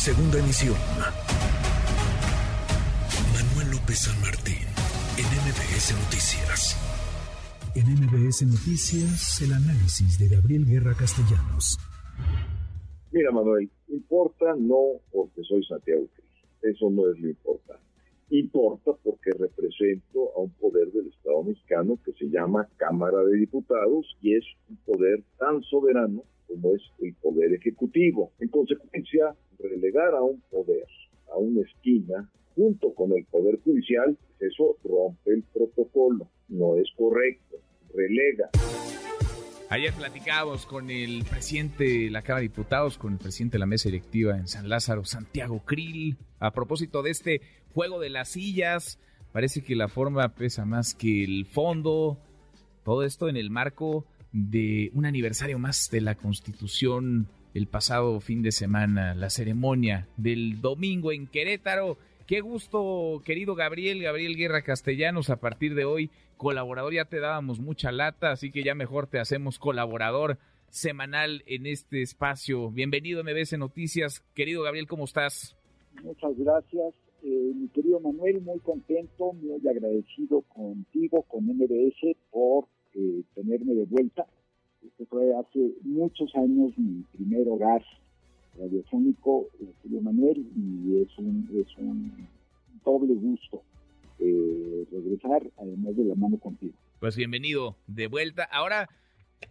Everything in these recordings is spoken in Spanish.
Segunda emisión. Manuel López San Martín, en MBS Noticias. En MBS Noticias, el análisis de Gabriel Guerra Castellanos. Mira, Manuel, importa no porque soy Santiago Cris. Eso no es lo importante. Importa porque represento a un poder del Estado mexicano que se llama Cámara de Diputados y es un poder tan soberano como es el poder ejecutivo. En consecuencia, relegar a un poder a una esquina junto con el poder judicial, eso rompe el protocolo, no es correcto, relega. Ayer platicábamos con el presidente de la Cámara de Diputados, con el presidente de la mesa directiva en San Lázaro, Santiago Krill, a propósito de este juego de las sillas. Parece que la forma pesa más que el fondo. Todo esto en el marco de un aniversario más de la Constitución el pasado fin de semana, la ceremonia del domingo en Querétaro. Qué gusto, querido Gabriel, Gabriel Guerra Castellanos, a partir de hoy colaborador, ya te dábamos mucha lata, así que ya mejor te hacemos colaborador semanal en este espacio. Bienvenido a MBS Noticias. Querido Gabriel, ¿cómo estás? Muchas gracias. Eh, mi querido Manuel, muy contento, muy agradecido contigo, con MBS, por eh, tenerme de vuelta. Este fue hace muchos años mi primer hogar radiofónico, querido Manuel, y es un, es un doble gusto eh, regresar, además de la mano contigo. Pues bienvenido de vuelta. Ahora,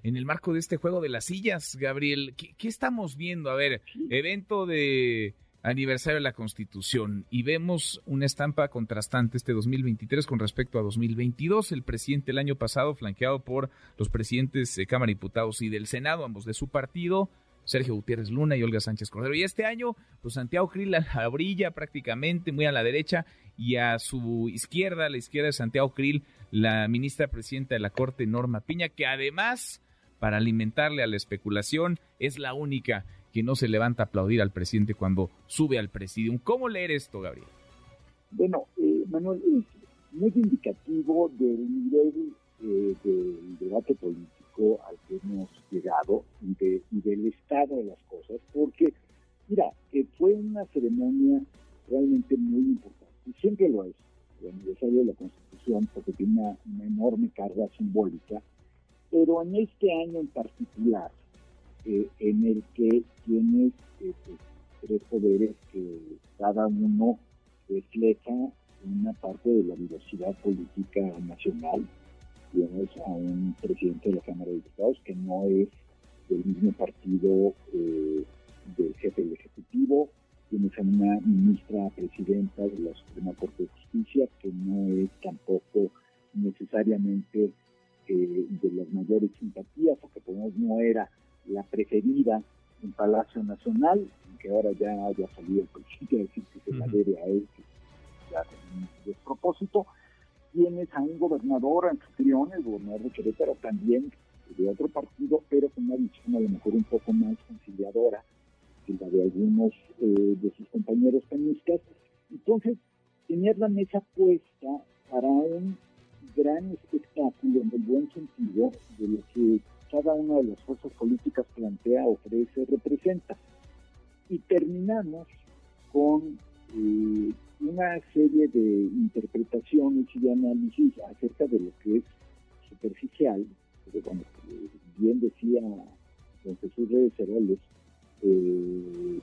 en el marco de este juego de las sillas, Gabriel, ¿qué, estamos viendo? A ver, evento de aniversario de la Constitución y vemos una estampa contrastante este 2023 con respecto a 2022. El presidente el año pasado, flanqueado por los presidentes de Cámara de Diputados y del Senado, ambos de su partido, Sergio Gutiérrez Luna y Olga Sánchez Cordero. Y este año, pues Santiago Krill la brilla prácticamente muy a la derecha y a su izquierda, a la izquierda de Santiago Krill, la ministra presidenta de la Corte, Norma Piña, que además, para alimentarle a la especulación, es la única que no se levanta a aplaudir al presidente cuando sube al presidium. ¿Cómo leer esto, Gabriel? Bueno, eh, Manuel, es muy indicativo del nivel eh, del debate político al que hemos llegado y, del estado de las cosas, porque, mira, que fue una ceremonia realmente muy importante, y siempre lo es, el aniversario de la Constitución, porque tiene una enorme carga simbólica, pero en este año en particular, eh, en el que tienes pues, tres poderes que cada uno refleja una parte de la diversidad política nacional. Tienes a un presidente de la Cámara de Diputados que no es del mismo partido eh, del jefe del Ejecutivo, tienes a una ministra presidenta de la Suprema Corte de Justicia que no es tampoco necesariamente Palacio Nacional, que ahora ya haya salido el a decir que se la debe a él, que ya un despropósito. Tienes a un gobernador anfitrión, el gobernador de Querétaro también de otro partido, pero con una visión a lo mejor un poco más conciliadora que la de algunos eh, de sus compañeros penistas. Entonces, tener la mesa puesta para un gran espectáculo en el buen sentido de lo que cada una de las fuerzas políticas plantea, ofrece, representa. Y terminamos con eh, una serie de interpretaciones y de análisis acerca de lo que es superficial, porque como bien decía don Jesús Reyes Heroles, eh,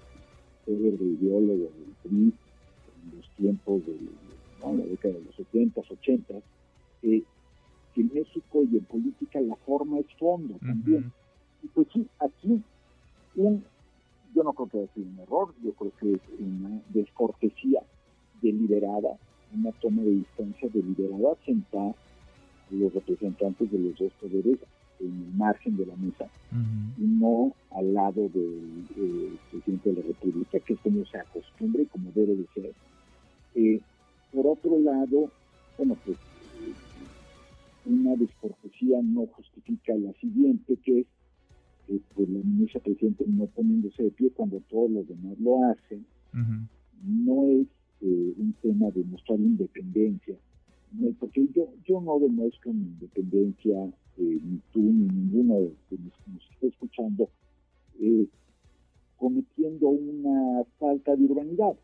el ideólogo del PRI en los tiempos de la década de los 70, 80, eh, en México y en política la forma es fondo también. Y pues sí, aquí un, yo no creo que sea un error, yo creo que es una descortesía deliberada, una toma de distancia deliberada, sentar a los representantes de los dos poderes en el margen de la mesa y no al lado del eh, presidente de la República, que es como se acostumbra y como debe de ser. Eh, no poniéndose de pie cuando todos los demás lo hacen, no es eh, un tema de mostrar independencia, porque yo, yo no demuestro mi independencia, eh, ni tú ni ninguno de los que nos está escuchando, eh, cometiendo una falta de urbanidad.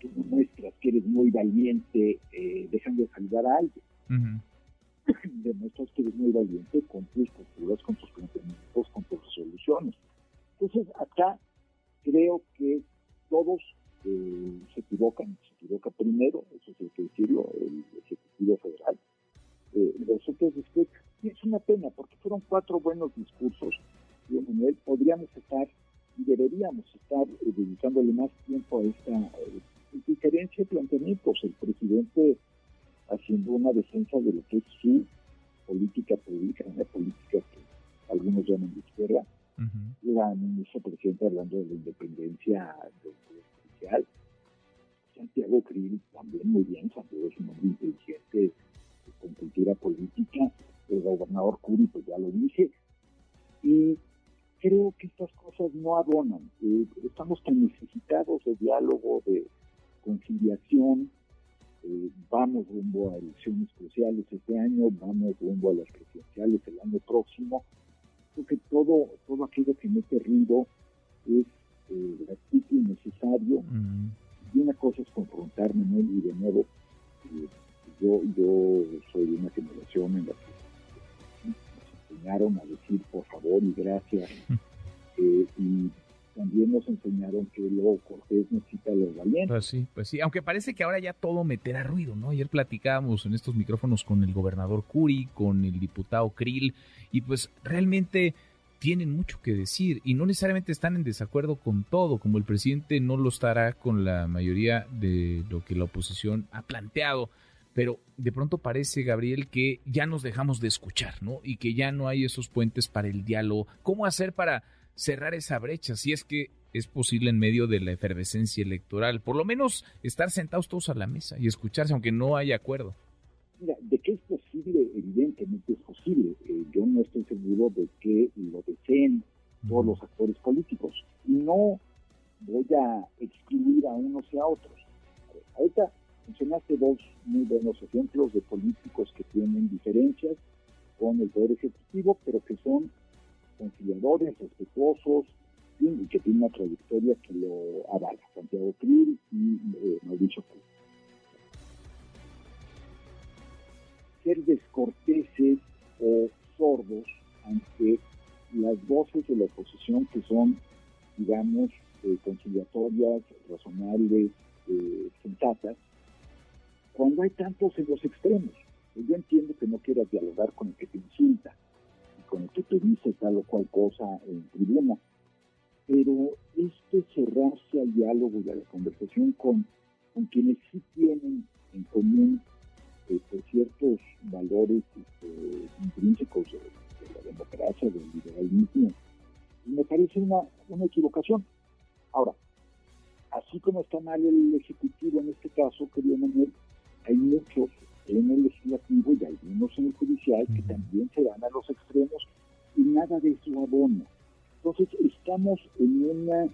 Tú demuestras que eres muy valiente eh, dejando de saludar a alguien. Demuestras que eres muy valiente con tus posturas, tiempo a esta eh, diferencia de planteamientos. El presidente haciendo una defensa de lo que es su política pública, una política que algunos llaman de izquierda, la ministra presidenta hablando de la independencia del Poder Judicial, Santiago Krill también muy bien, Santiago es un hombre inteligente con cultura política, el gobernador Curi pues ya lo dije, y creo que estas cosas no abonan. Eh, estamos tan necesitados de diálogo, de conciliación. Eh, vamos rumbo a elecciones cruciales este año, vamos rumbo a las presidenciales el año próximo. Creo que todo, todo aquello que mete ruido es eh, gratuito y necesario. Y una cosa es confrontarme, y de y gracias. Eh, y también nos enseñaron que lo cortés necesita los valientes. Pues sí, pues sí, aunque parece que ahora ya todo meterá ruido, ¿no? Ayer platicábamos en estos micrófonos con el gobernador Curi, con el diputado Krill, y pues realmente tienen mucho que decir y no necesariamente están en desacuerdo con todo, como el presidente no lo estará con la mayoría de lo que la oposición ha planteado pero de pronto parece, Gabriel, que ya nos dejamos de escuchar, ¿no? Y que ya no hay esos puentes para el diálogo. ¿Cómo hacer para cerrar esa brecha, si es que es posible en medio de la efervescencia electoral? Por lo menos estar sentados todos a la mesa y escucharse, aunque no haya acuerdo. Mira, de que es posible, evidentemente es posible. Eh, yo no estoy seguro de que lo deseen todos los actores políticos. Y no voy a excluir a unos y a otros. Ahorita mencionaste dos muy buenos ejemplos de políticos que tienen diferencias con el Poder Ejecutivo, pero que son conciliadores, respetuosos, y que tienen una trayectoria que lo avala, Santiago Krill y eh, Mauricio Cruz. Ser descorteses o sordos ante las voces de la oposición que son, digamos, eh, conciliatorias, razonables, eh, sensatas, cuando hay tantos en los extremos. Yo entiendo que no quieras dialogar con el que te insulta con el que te dice tal o cual cosa en tribuna, pero este cerrarse al diálogo y a la conversación con, con quienes sí tienen en común este, ciertos valores este, intrínsecos de, la democracia, del liberalismo, me parece una, una equivocación. Ahora, así como está mal el Ejecutivo en este caso, querido Manuel, hay muchos en el legislativo y algunos en el judicial que también se van a los extremos y nada de eso abona. Entonces estamos en una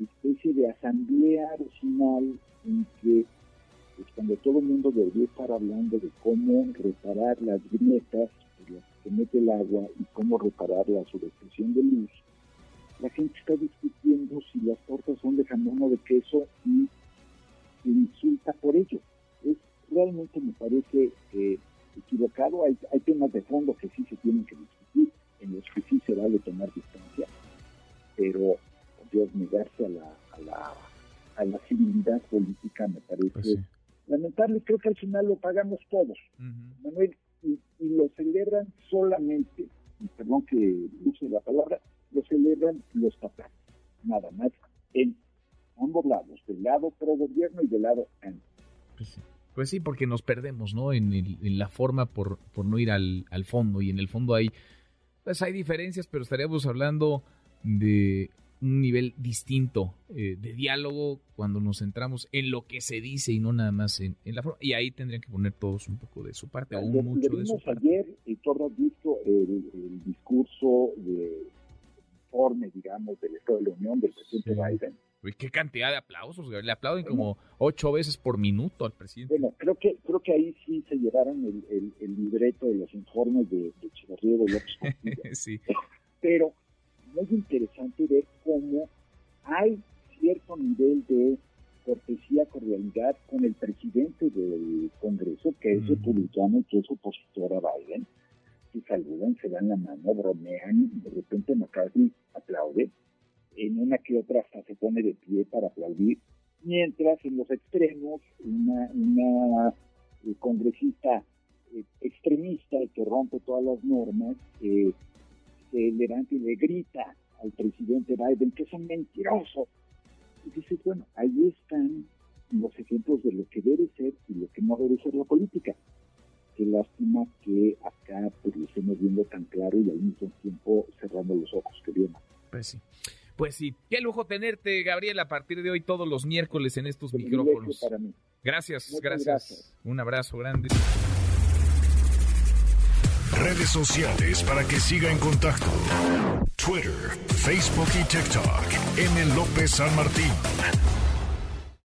especie de asamblea regional en que pues, cuando todo el mundo debería estar hablando de cómo reparar las grietas por las que se mete el agua y cómo reparar la subestación de luz, la gente está discutiendo si las tortas son de jamón o de queso y se insulta por ello realmente me parece eh, equivocado. Hay, hay temas de fondo que sí se tienen que discutir, en los que sí se vale tomar distancia, pero Dios negarse a la, a la, a la civilidad política me parece pues lamentable. Creo que al final lo pagamos todos, Manuel, y, lo celebran solamente, perdón que use la palabra, lo celebran los papás, nada más, en ambos lados, del lado pro gobierno y del lado anti. Pues sí, porque nos perdemos, ¿no? En, la forma por, por no ir al, fondo. Y en el fondo hay, pues hay diferencias, pero estaríamos hablando de un nivel distinto eh, de diálogo cuando nos centramos en lo que se dice y no nada más en, la forma. Y ahí tendrían que poner todos un poco de su parte, o mucho de su parte. Ayer, y todo has visto el, discurso de informe, digamos, del Estado de la Unión del presidente Biden qué cantidad de aplausos, Le aplauden como ocho veces por minuto al presidente. Bueno, creo que creo que ahí sí se llevaron el, el, libreto de los informes de, de Chivarría de López sí. Pero muy interesante ver cómo hay cierto nivel de cortesía, cordialidad con el presidente del Congreso, que es republicano y que es opositor a Biden, se saludan, se dan la mano, bromean, y de repente McCarthy aplaude, en una que otra hasta se pone de pie para aplaudir, mientras en los extremos una, eh, congresista eh, extremista que rompe todas las normas eh, se levanta y le grita al presidente Biden que es un mentiroso. Y dice, bueno, ahí están los ejemplos de lo que debe ser y lo que no debe ser la política. Qué lástima que acá pues, lo estemos viendo tan claro y al mismo tiempo cerrando los ojos, que bien. Pues sí. Pues sí, qué lujo tenerte, Gabriel, a partir de hoy todos los miércoles en estos micrófonos. Gracias, gracias, gracias. Un abrazo grande. Redes sociales para que siga en contacto: Twitter, Facebook y TikTok. M. López San Martín.